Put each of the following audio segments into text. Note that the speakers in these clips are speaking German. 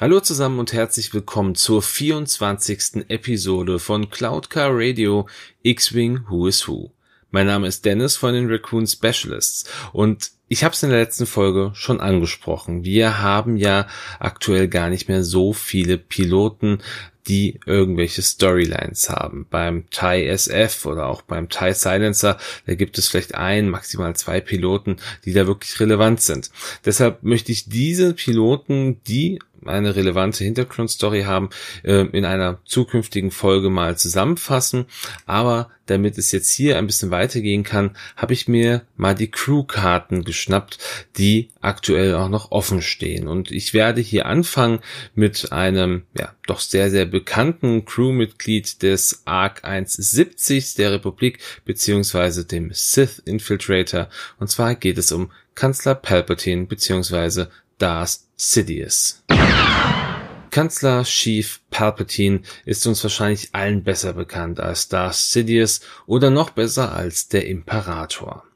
Hallo zusammen und herzlich willkommen zur 24. Episode von Cloud Car Radio X-Wing Who is Who. Mein Name ist Dennis von den Raccoon Specialists und ich habe es in der letzten Folge schon angesprochen. Wir haben ja aktuell gar nicht mehr so viele Piloten, die irgendwelche Storylines haben. Beim TIE SF oder auch beim TIE Silencer, da gibt es vielleicht ein, maximal zwei Piloten, die da wirklich relevant sind. Deshalb möchte ich diese Piloten, die eine relevante Hintergrundstory haben, äh, in einer zukünftigen Folge mal zusammenfassen. Aber damit es jetzt hier ein bisschen weitergehen kann, habe ich mir mal die Crew-Karten geschnappt, die aktuell auch noch offen stehen. Und ich werde hier anfangen mit einem, ja, doch sehr, sehr bekannten Crewmitglied des ARC 170 der Republik, beziehungsweise dem Sith Infiltrator. Und zwar geht es um Kanzler Palpatine, beziehungsweise Darth Sidious. Kanzler Chief Palpatine ist uns wahrscheinlich allen besser bekannt als Darth Sidious oder noch besser als der Imperator.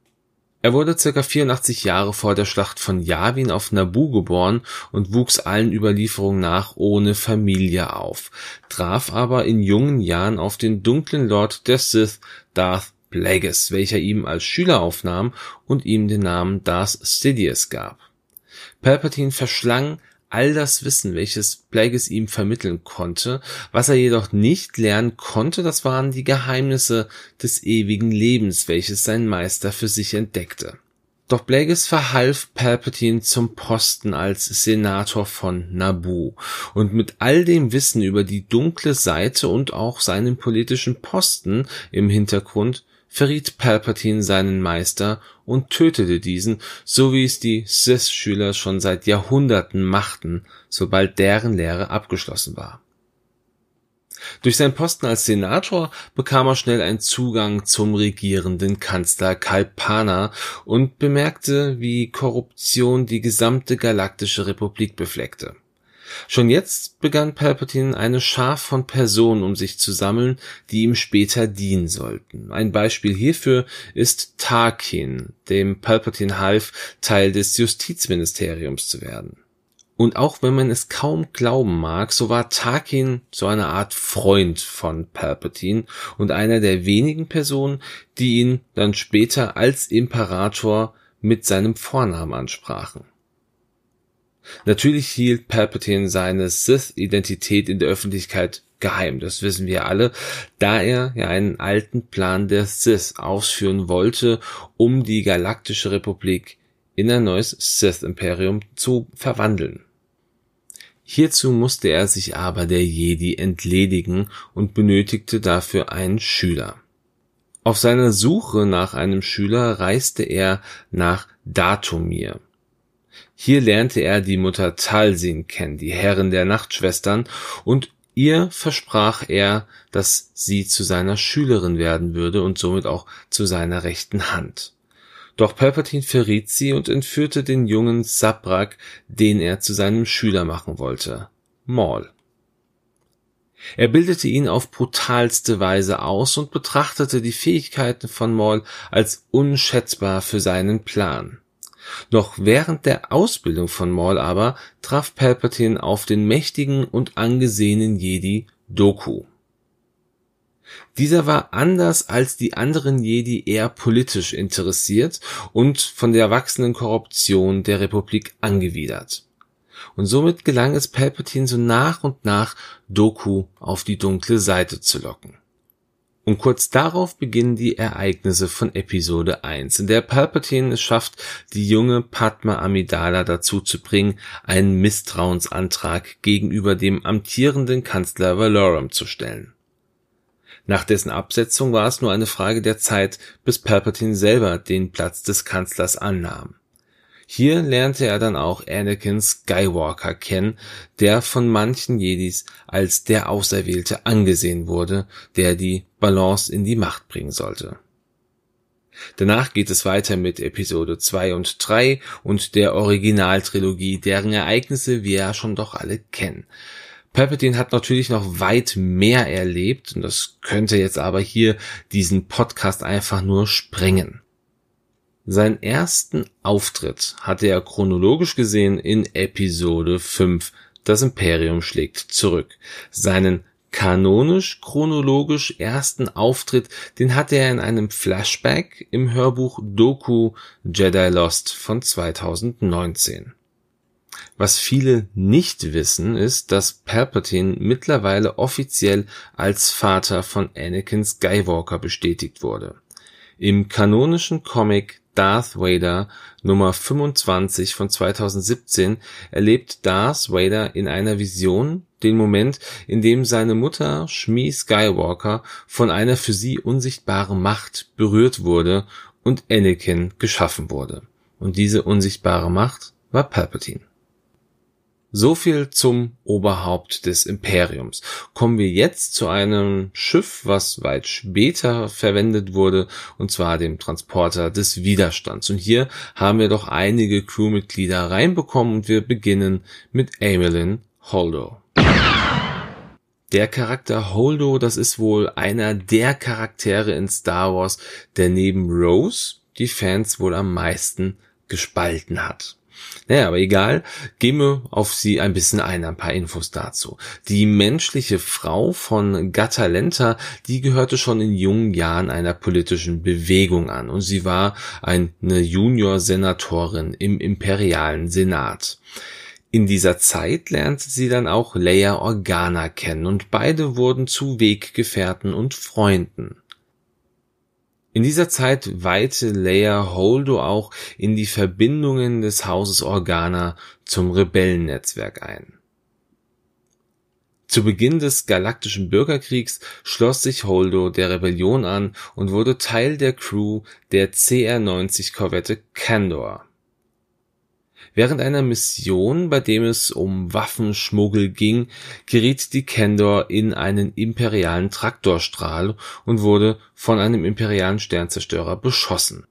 Er wurde circa 84 Jahre vor der Schlacht von Yavin auf Naboo geboren und wuchs allen Überlieferungen nach ohne Familie auf, traf aber in jungen Jahren auf den dunklen Lord der Sith, Darth Plagueis, welcher ihm als Schüler aufnahm und ihm den Namen Darth Sidious gab. Palpatine verschlang all das Wissen, welches Plagueis ihm vermitteln konnte. Was er jedoch nicht lernen konnte, das waren die Geheimnisse des ewigen Lebens, welches sein Meister für sich entdeckte. Doch Plagueis verhalf Palpatine zum Posten als Senator von Naboo und mit all dem Wissen über die dunkle Seite und auch seinen politischen Posten im Hintergrund verriet Palpatine seinen Meister und tötete diesen, so wie es die Sith-Schüler schon seit Jahrhunderten machten, sobald deren Lehre abgeschlossen war. Durch seinen Posten als Senator bekam er schnell einen Zugang zum regierenden Kanzler Kalpana und bemerkte, wie Korruption die gesamte galaktische Republik befleckte. Schon jetzt begann Palpatine eine Schar von Personen um sich zu sammeln, die ihm später dienen sollten. Ein Beispiel hierfür ist Tarkin, dem Palpatine half, Teil des Justizministeriums zu werden. Und auch wenn man es kaum glauben mag, so war Tarkin so eine Art Freund von Palpatine und einer der wenigen Personen, die ihn dann später als Imperator mit seinem Vornamen ansprachen. Natürlich hielt Palpatine seine Sith-Identität in der Öffentlichkeit geheim, das wissen wir alle, da er ja einen alten Plan der Sith ausführen wollte, um die galaktische Republik in ein neues Sith-Imperium zu verwandeln. Hierzu musste er sich aber der Jedi entledigen und benötigte dafür einen Schüler. Auf seiner Suche nach einem Schüler reiste er nach Datomir. Hier lernte er die Mutter Talsin kennen, die Herrin der Nachtschwestern, und ihr versprach er, dass sie zu seiner Schülerin werden würde und somit auch zu seiner rechten Hand. Doch Palpatine verriet sie und entführte den jungen Sabrak, den er zu seinem Schüler machen wollte, Maul. Er bildete ihn auf brutalste Weise aus und betrachtete die Fähigkeiten von Maul als unschätzbar für seinen Plan. Noch während der Ausbildung von Maul aber traf Palpatine auf den mächtigen und angesehenen Jedi Doku. Dieser war anders als die anderen Jedi eher politisch interessiert und von der wachsenden Korruption der Republik angewidert. Und somit gelang es Palpatine so nach und nach Doku auf die dunkle Seite zu locken. Und kurz darauf beginnen die Ereignisse von Episode 1, in der Palpatine es schafft, die junge Padma Amidala dazu zu bringen, einen Misstrauensantrag gegenüber dem amtierenden Kanzler Valorum zu stellen. Nach dessen Absetzung war es nur eine Frage der Zeit, bis Palpatine selber den Platz des Kanzlers annahm. Hier lernte er dann auch Anakin Skywalker kennen, der von manchen Jedis als der Auserwählte angesehen wurde, der die Balance in die Macht bringen sollte. Danach geht es weiter mit Episode 2 und 3 und der Originaltrilogie, deren Ereignisse wir ja schon doch alle kennen. Palpatine hat natürlich noch weit mehr erlebt und das könnte jetzt aber hier diesen Podcast einfach nur sprengen. Seinen ersten Auftritt hatte er chronologisch gesehen in Episode 5 das Imperium schlägt zurück. Seinen kanonisch chronologisch ersten Auftritt, den hatte er in einem Flashback im Hörbuch Doku Jedi Lost von 2019. Was viele nicht wissen, ist, dass Palpatine mittlerweile offiziell als Vater von Anakin Skywalker bestätigt wurde. Im kanonischen Comic Darth Vader Nummer 25 von 2017 erlebt Darth Vader in einer Vision den Moment, in dem seine Mutter Shmi Skywalker von einer für sie unsichtbaren Macht berührt wurde und Anakin geschaffen wurde. Und diese unsichtbare Macht war Palpatine. So viel zum Oberhaupt des Imperiums. Kommen wir jetzt zu einem Schiff, was weit später verwendet wurde, und zwar dem Transporter des Widerstands. Und hier haben wir doch einige Crewmitglieder reinbekommen und wir beginnen mit Amelin Holdo. Der Charakter Holdo, das ist wohl einer der Charaktere in Star Wars, der neben Rose die Fans wohl am meisten gespalten hat. Naja, aber egal, gehen wir auf sie ein bisschen ein, ein paar Infos dazu. Die menschliche Frau von Gatalenta, die gehörte schon in jungen Jahren einer politischen Bewegung an und sie war eine Junior-Senatorin im imperialen Senat. In dieser Zeit lernte sie dann auch Leia Organa kennen und beide wurden zu Weggefährten und Freunden. In dieser Zeit weihte Leia Holdo auch in die Verbindungen des Hauses Organa zum Rebellennetzwerk ein. Zu Beginn des Galaktischen Bürgerkriegs schloss sich Holdo der Rebellion an und wurde Teil der Crew der CR-90 Candor Während einer Mission, bei dem es um Waffenschmuggel ging, geriet die Kendor in einen imperialen Traktorstrahl und wurde von einem imperialen Sternzerstörer beschossen.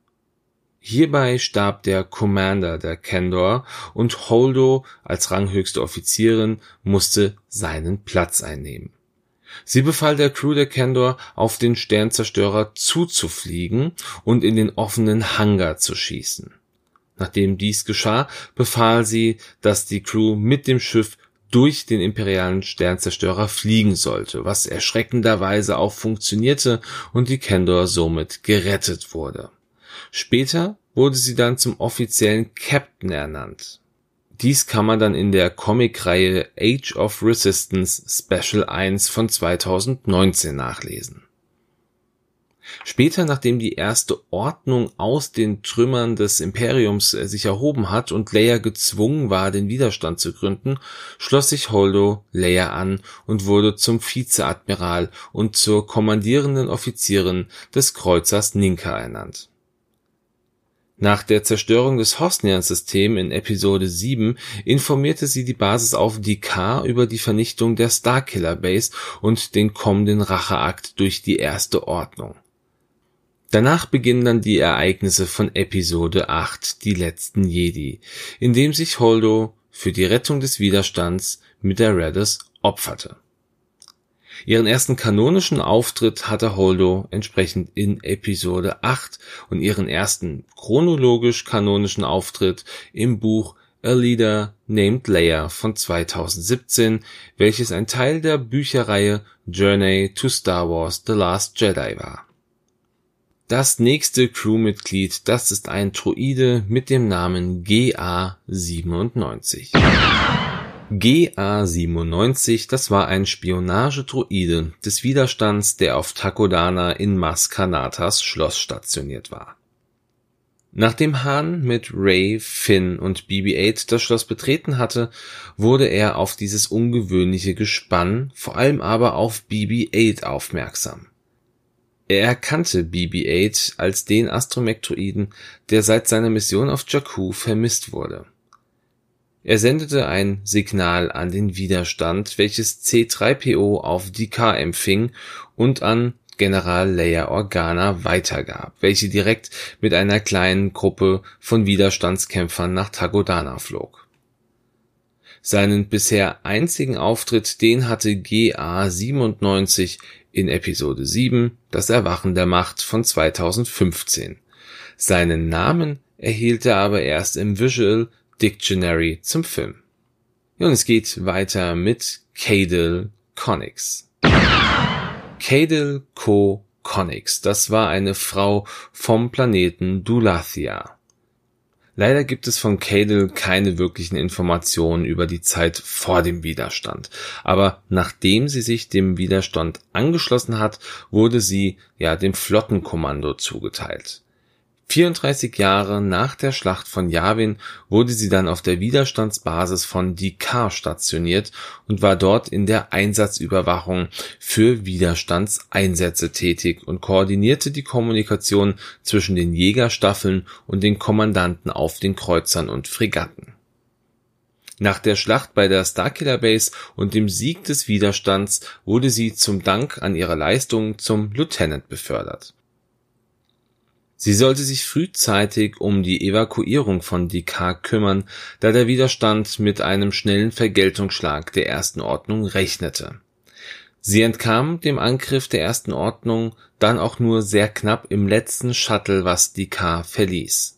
Hierbei starb der Commander der Kendor und Holdo als ranghöchste Offizierin musste seinen Platz einnehmen. Sie befahl der Crew der Kendor, auf den Sternzerstörer zuzufliegen und in den offenen Hangar zu schießen Nachdem dies geschah, befahl sie, dass die Crew mit dem Schiff durch den imperialen Sternzerstörer fliegen sollte, was erschreckenderweise auch funktionierte und die Kendor somit gerettet wurde. Später wurde sie dann zum offiziellen Captain ernannt. Dies kann man dann in der Comicreihe Age of Resistance Special 1 von 2019 nachlesen Später, nachdem die erste Ordnung aus den Trümmern des Imperiums äh, sich erhoben hat und Leia gezwungen war, den Widerstand zu gründen, schloss sich Holdo Leia an und wurde zum Vizeadmiral und zur kommandierenden Offizierin des Kreuzers Ninka ernannt. Nach der Zerstörung des Hosnian-System in Episode 7 informierte sie die Basis auf D'Qar über die Vernichtung der Starkiller Base und den kommenden Racheakt durch die Erste Ordnung Danach beginnen dann die Ereignisse von Episode 8, die letzten Jedi, in dem sich Holdo für die Rettung des Widerstands mit der Raddus opferte. Ihren ersten kanonischen Auftritt hatte Holdo entsprechend in Episode 8 und ihren ersten chronologisch kanonischen Auftritt im Buch A Leader Named Leia von 2017, welches ein Teil der Bücherreihe Journey to Star Wars The Last Jedi war das nächste Crewmitglied, das ist ein Droide mit dem Namen GA97. GA97, das war ein Spionagedroide des Widerstands, der auf Takodana in Maskanatas Schloss stationiert war. Nachdem Han mit Ray, Finn und BB-8 das Schloss betreten hatte, wurde er auf dieses ungewöhnliche Gespann, vor allem aber auf BB-8 aufmerksam. Er erkannte BB-8 als den Astromektroiden, der seit seiner Mission auf Jakku vermisst wurde. Er sendete ein Signal an den Widerstand, welches C-3PO auf D'Qar empfing und an General Leia Organa weitergab, welche direkt mit einer kleinen Gruppe von Widerstandskämpfern nach Tagodana flog. Seinen bisher einzigen Auftritt, den hatte GA-97 in Episode 7 Das Erwachen der Macht von 2015. Seinen Namen erhielt er aber erst im Visual Dictionary zum Film. Und es geht weiter mit Cadel Connix. Cadel Co. Connix, das war eine Frau vom Planeten Dulathia. Leider gibt es von Cadel keine wirklichen Informationen über die Zeit vor dem Widerstand. Aber nachdem sie sich dem Widerstand angeschlossen hat, wurde sie ja dem Flottenkommando zugeteilt. 34 Jahre nach der Schlacht von Yavin wurde sie dann auf der Widerstandsbasis von Dikar stationiert und war dort in der Einsatzüberwachung für Widerstandseinsätze tätig und koordinierte die Kommunikation zwischen den Jägerstaffeln und den Kommandanten auf den Kreuzern und Fregatten. Nach der Schlacht bei der Starkiller Base und dem Sieg des Widerstands wurde sie zum Dank an ihre Leistungen zum Lieutenant befördert Sie sollte sich frühzeitig um die Evakuierung von Dikar kümmern, da der Widerstand mit einem schnellen Vergeltungsschlag der Ersten Ordnung rechnete. Sie entkam dem Angriff der Ersten Ordnung dann auch nur sehr knapp im letzten Shuttle, was Dikar verließ.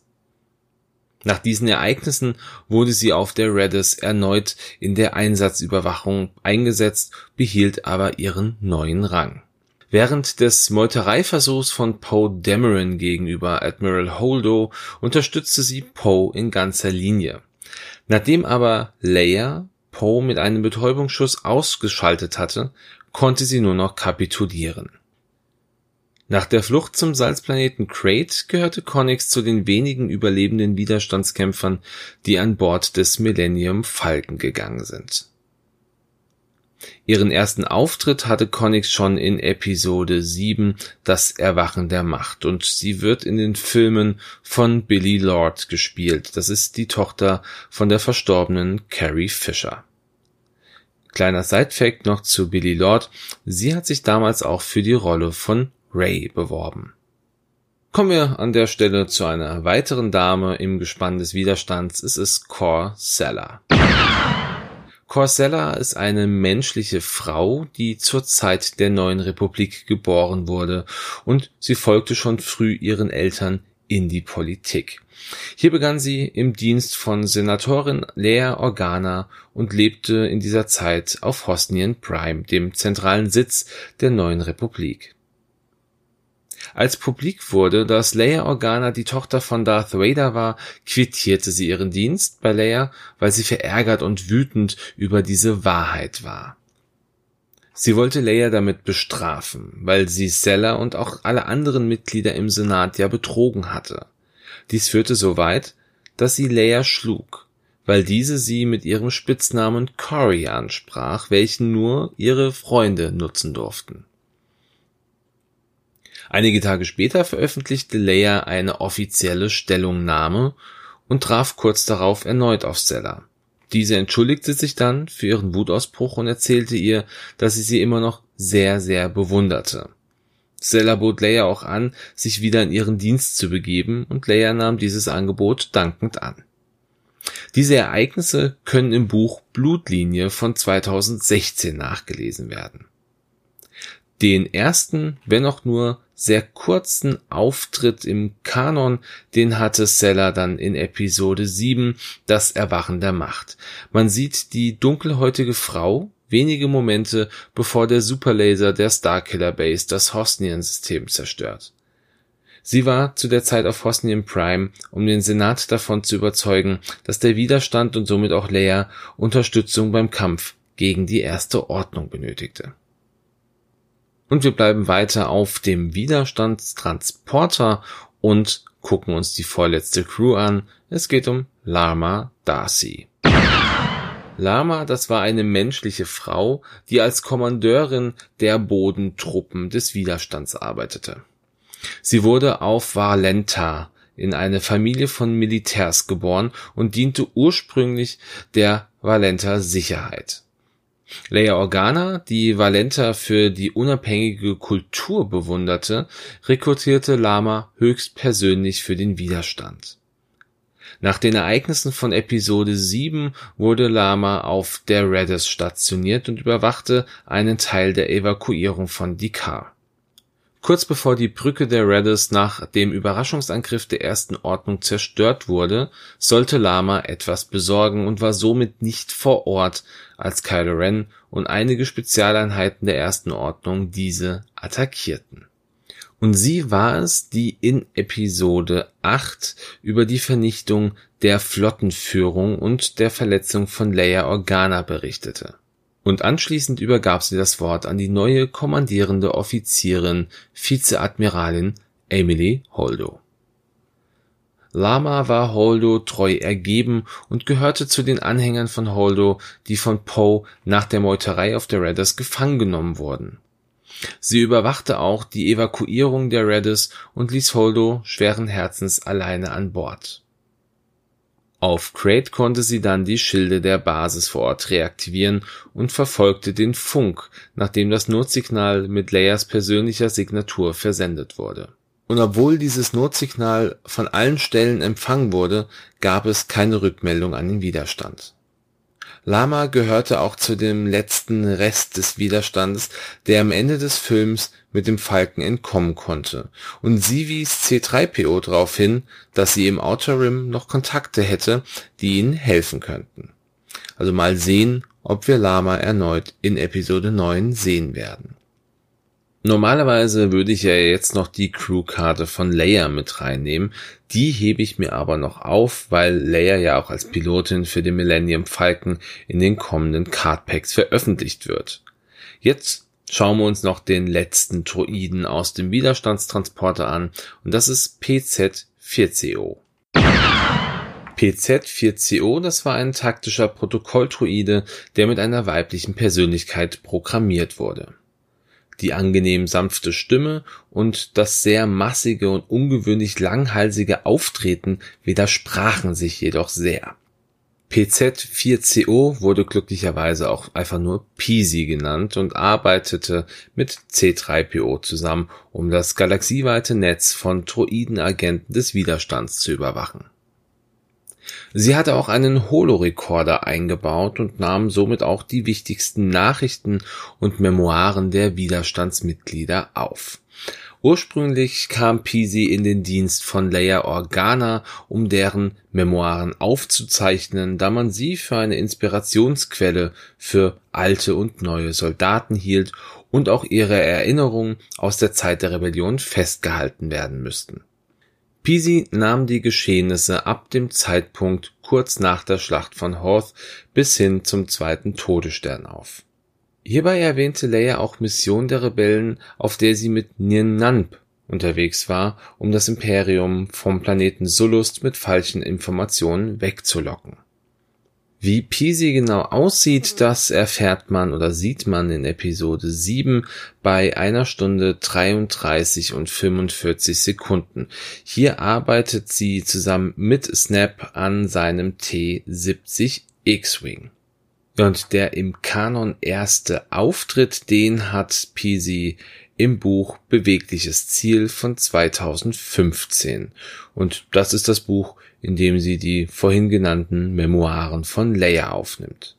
Nach diesen Ereignissen wurde sie auf der Redis erneut in der Einsatzüberwachung eingesetzt, behielt aber ihren neuen Rang Während des Meutereiversuchs von Poe Dameron gegenüber Admiral Holdo unterstützte sie Poe in ganzer Linie. Nachdem aber Leia Poe mit einem Betäubungsschuss ausgeschaltet hatte, konnte sie nur noch kapitulieren. Nach der Flucht zum Salzplaneten Crate gehörte Connix zu den wenigen überlebenden Widerstandskämpfern, die an Bord des Millennium Falcon gegangen sind Ihren ersten Auftritt hatte Connix schon in Episode 7 Das Erwachen der Macht und sie wird in den Filmen von Billy Lord gespielt. Das ist die Tochter von der verstorbenen Carrie Fisher. Kleiner Sidefact noch zu Billy Lord. Sie hat sich damals auch für die Rolle von Ray beworben. Kommen wir an der Stelle zu einer weiteren Dame im Gespann des Widerstands. Es ist Cor Seller. Corsella ist eine menschliche Frau, die zur Zeit der neuen Republik geboren wurde und sie folgte schon früh ihren Eltern in die Politik. Hier begann sie im Dienst von Senatorin Lea Organa und lebte in dieser Zeit auf Hosnien Prime, dem zentralen Sitz der neuen Republik. Als publik wurde, dass Leia Organa die Tochter von Darth Vader war, quittierte sie ihren Dienst bei Leia, weil sie verärgert und wütend über diese Wahrheit war. Sie wollte Leia damit bestrafen, weil sie Sella und auch alle anderen Mitglieder im Senat ja betrogen hatte. Dies führte so weit, dass sie Leia schlug, weil diese sie mit ihrem Spitznamen Cory ansprach, welchen nur ihre Freunde nutzen durften. Einige Tage später veröffentlichte Leia eine offizielle Stellungnahme und traf kurz darauf erneut auf Stella. Diese entschuldigte sich dann für ihren Wutausbruch und erzählte ihr, dass sie sie immer noch sehr, sehr bewunderte. Stella bot Leia auch an, sich wieder in ihren Dienst zu begeben und Leia nahm dieses Angebot dankend an. Diese Ereignisse können im Buch Blutlinie von 2016 nachgelesen werden. Den ersten, wenn auch nur sehr kurzen Auftritt im Kanon, den hatte Seller dann in Episode 7, das Erwachen der Macht. Man sieht die dunkelhäutige Frau wenige Momente bevor der Superlaser der Starkiller Base das Hosnian-System zerstört. Sie war zu der Zeit auf Hosnian Prime, um den Senat davon zu überzeugen, dass der Widerstand und somit auch Leia Unterstützung beim Kampf gegen die Erste Ordnung benötigte. Und wir bleiben weiter auf dem Widerstandstransporter und gucken uns die vorletzte Crew an. Es geht um Lama Darcy. Lama, das war eine menschliche Frau, die als Kommandeurin der Bodentruppen des Widerstands arbeitete. Sie wurde auf Valenta in eine Familie von Militärs geboren und diente ursprünglich der Valenta Sicherheit. Leia Organa, die Valenta für die unabhängige Kultur bewunderte, rekrutierte Lama höchstpersönlich für den Widerstand. Nach den Ereignissen von Episode 7 wurde Lama auf der Redis stationiert und überwachte einen Teil der Evakuierung von Dikar. Kurz bevor die Brücke der Reddis nach dem Überraschungsangriff der Ersten Ordnung zerstört wurde, sollte Lama etwas besorgen und war somit nicht vor Ort, als Kylo Ren und einige Spezialeinheiten der Ersten Ordnung diese attackierten. Und sie war es, die in Episode 8 über die Vernichtung der Flottenführung und der Verletzung von Leia Organa berichtete und anschließend übergab sie das Wort an die neue kommandierende Offizierin Vizeadmiralin Emily Holdo. Lama war Holdo treu ergeben und gehörte zu den Anhängern von Holdo, die von Poe nach der Meuterei auf der Raiders gefangen genommen wurden. Sie überwachte auch die Evakuierung der Raiders und ließ Holdo schweren Herzens alleine an Bord auf Crate konnte sie dann die Schilde der Basis vor Ort reaktivieren und verfolgte den Funk, nachdem das Notsignal mit Leias persönlicher Signatur versendet wurde. Und obwohl dieses Notsignal von allen Stellen empfangen wurde, gab es keine Rückmeldung an den Widerstand Lama gehörte auch zu dem letzten Rest des Widerstandes, der am Ende des Films mit dem Falken entkommen konnte, und sie wies C-3PO darauf hin, dass sie im Outer Rim noch Kontakte hätte, die ihnen helfen könnten. Also mal sehen, ob wir Lama erneut in Episode 9 sehen werden Normalerweise würde ich ja jetzt noch die Crewkarte von Leia mit reinnehmen. Die hebe ich mir aber noch auf, weil Leia ja auch als Pilotin für den Millennium Falcon in den kommenden Cardpacks veröffentlicht wird. Jetzt schauen wir uns noch den letzten Droiden aus dem Widerstandstransporter an und das ist PZ-4CO. PZ-4CO, das war ein taktischer Protokolldroide, der mit einer weiblichen Persönlichkeit programmiert wurde. Die angenehm sanfte Stimme und das sehr massige und ungewöhnlich langhalsige Auftreten widersprachen sich jedoch sehr. PZ4CO wurde glücklicherweise auch einfach nur Peasy genannt und arbeitete mit C3PO zusammen, um das galaxieweite Netz von Droidenagenten des Widerstands zu überwachen Sie hatte auch einen Holorekorder eingebaut und nahm somit auch die wichtigsten Nachrichten und Memoiren der Widerstandsmitglieder auf. Ursprünglich kam Pisi in den Dienst von Leia Organa, um deren Memoiren aufzuzeichnen, da man sie für eine Inspirationsquelle für alte und neue Soldaten hielt und auch ihre Erinnerungen aus der Zeit der Rebellion festgehalten werden müssten. Pisi nahm die Geschehnisse ab dem Zeitpunkt kurz nach der Schlacht von Hoth bis hin zum zweiten Todesstern auf. Hierbei erwähnte Leia auch Mission der Rebellen, auf der sie mit Nien unterwegs war, um das Imperium vom Planeten Sullust mit falschen Informationen wegzulocken wie Pisi genau aussieht, das erfährt man oder sieht man in Episode 7 bei einer Stunde 33 und 45 Sekunden. Hier arbeitet sie zusammen mit Snap an seinem T70 X-Wing. Und der im Kanon erste Auftritt, den hat Pisi im Buch Bewegliches Ziel von 2015. Und das ist das Buch, in dem sie die vorhin genannten Memoiren von Leia aufnimmt.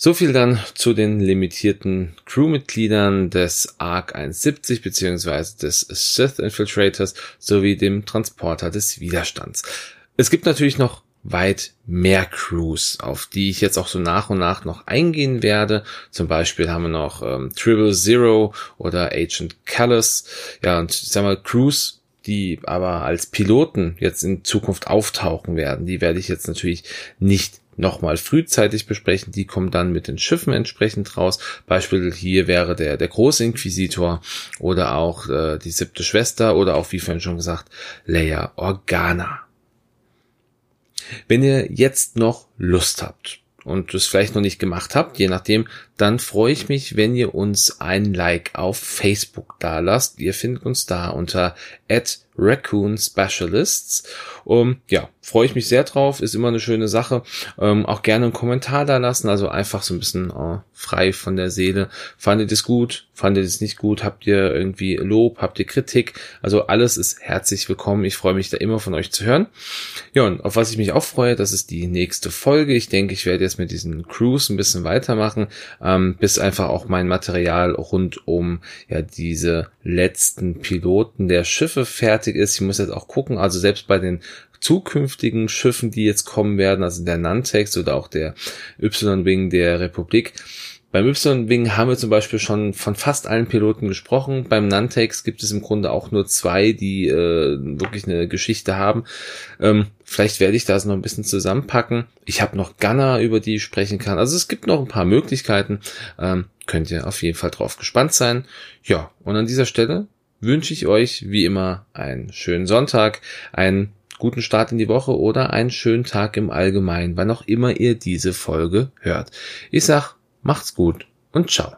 So viel dann zu den limitierten Crewmitgliedern des ARC 170 bzw. des Sith Infiltrators sowie dem Transporter des Widerstands. Es gibt natürlich noch weit mehr Crews, auf die ich jetzt auch so nach und nach noch eingehen werde. Zum Beispiel haben wir noch ähm, Triple Zero oder Agent Callus. Ja, und ich sag mal, Crews, die aber als Piloten jetzt in Zukunft auftauchen werden, die werde ich jetzt natürlich nicht nochmal frühzeitig besprechen. Die kommen dann mit den Schiffen entsprechend raus. Beispiel hier wäre der, der große Inquisitor oder auch äh, die siebte Schwester oder auch, wie vorhin schon gesagt, Leia Organa. Wenn ihr jetzt noch Lust habt und es vielleicht noch nicht gemacht habt, je nachdem, dann freue ich mich, wenn ihr uns ein Like auf Facebook da lasst. Ihr findet uns da unter Raccoon Specialists. Um, ja, freue ich mich sehr drauf, ist immer eine schöne Sache. Ähm, auch gerne einen Kommentar da lassen, also einfach so ein bisschen äh, frei von der Seele. Fandet es gut? Fandet es nicht gut? Habt ihr irgendwie Lob? Habt ihr Kritik? Also alles ist herzlich willkommen. Ich freue mich da immer von euch zu hören. Ja, und auf was ich mich auch freue, das ist die nächste Folge. Ich denke, ich werde jetzt mit diesen Cruise ein bisschen weitermachen, ähm, bis einfach auch mein Material rund um ja diese letzten Piloten der Schiffe fertig ist. Ich muss jetzt auch gucken, also selbst bei den zukünftigen Schiffen, die jetzt kommen werden, also der Nantex oder auch der Y-Wing der Republik. Beim Y-Wing haben wir zum Beispiel schon von fast allen Piloten gesprochen. Beim Nantex gibt es im Grunde auch nur zwei, die äh, wirklich eine Geschichte haben. Ähm, vielleicht werde ich das noch ein bisschen zusammenpacken. Ich habe noch Gunner, über die ich sprechen kann. Also es gibt noch ein paar Möglichkeiten. Ähm, könnt ihr auf jeden Fall drauf gespannt sein. Ja, und an dieser Stelle wünsche ich euch wie immer einen schönen Sonntag, einen guten Start in die Woche oder einen schönen Tag im Allgemeinen, wann auch immer ihr diese Folge hört. Ich sag, macht's gut und ciao.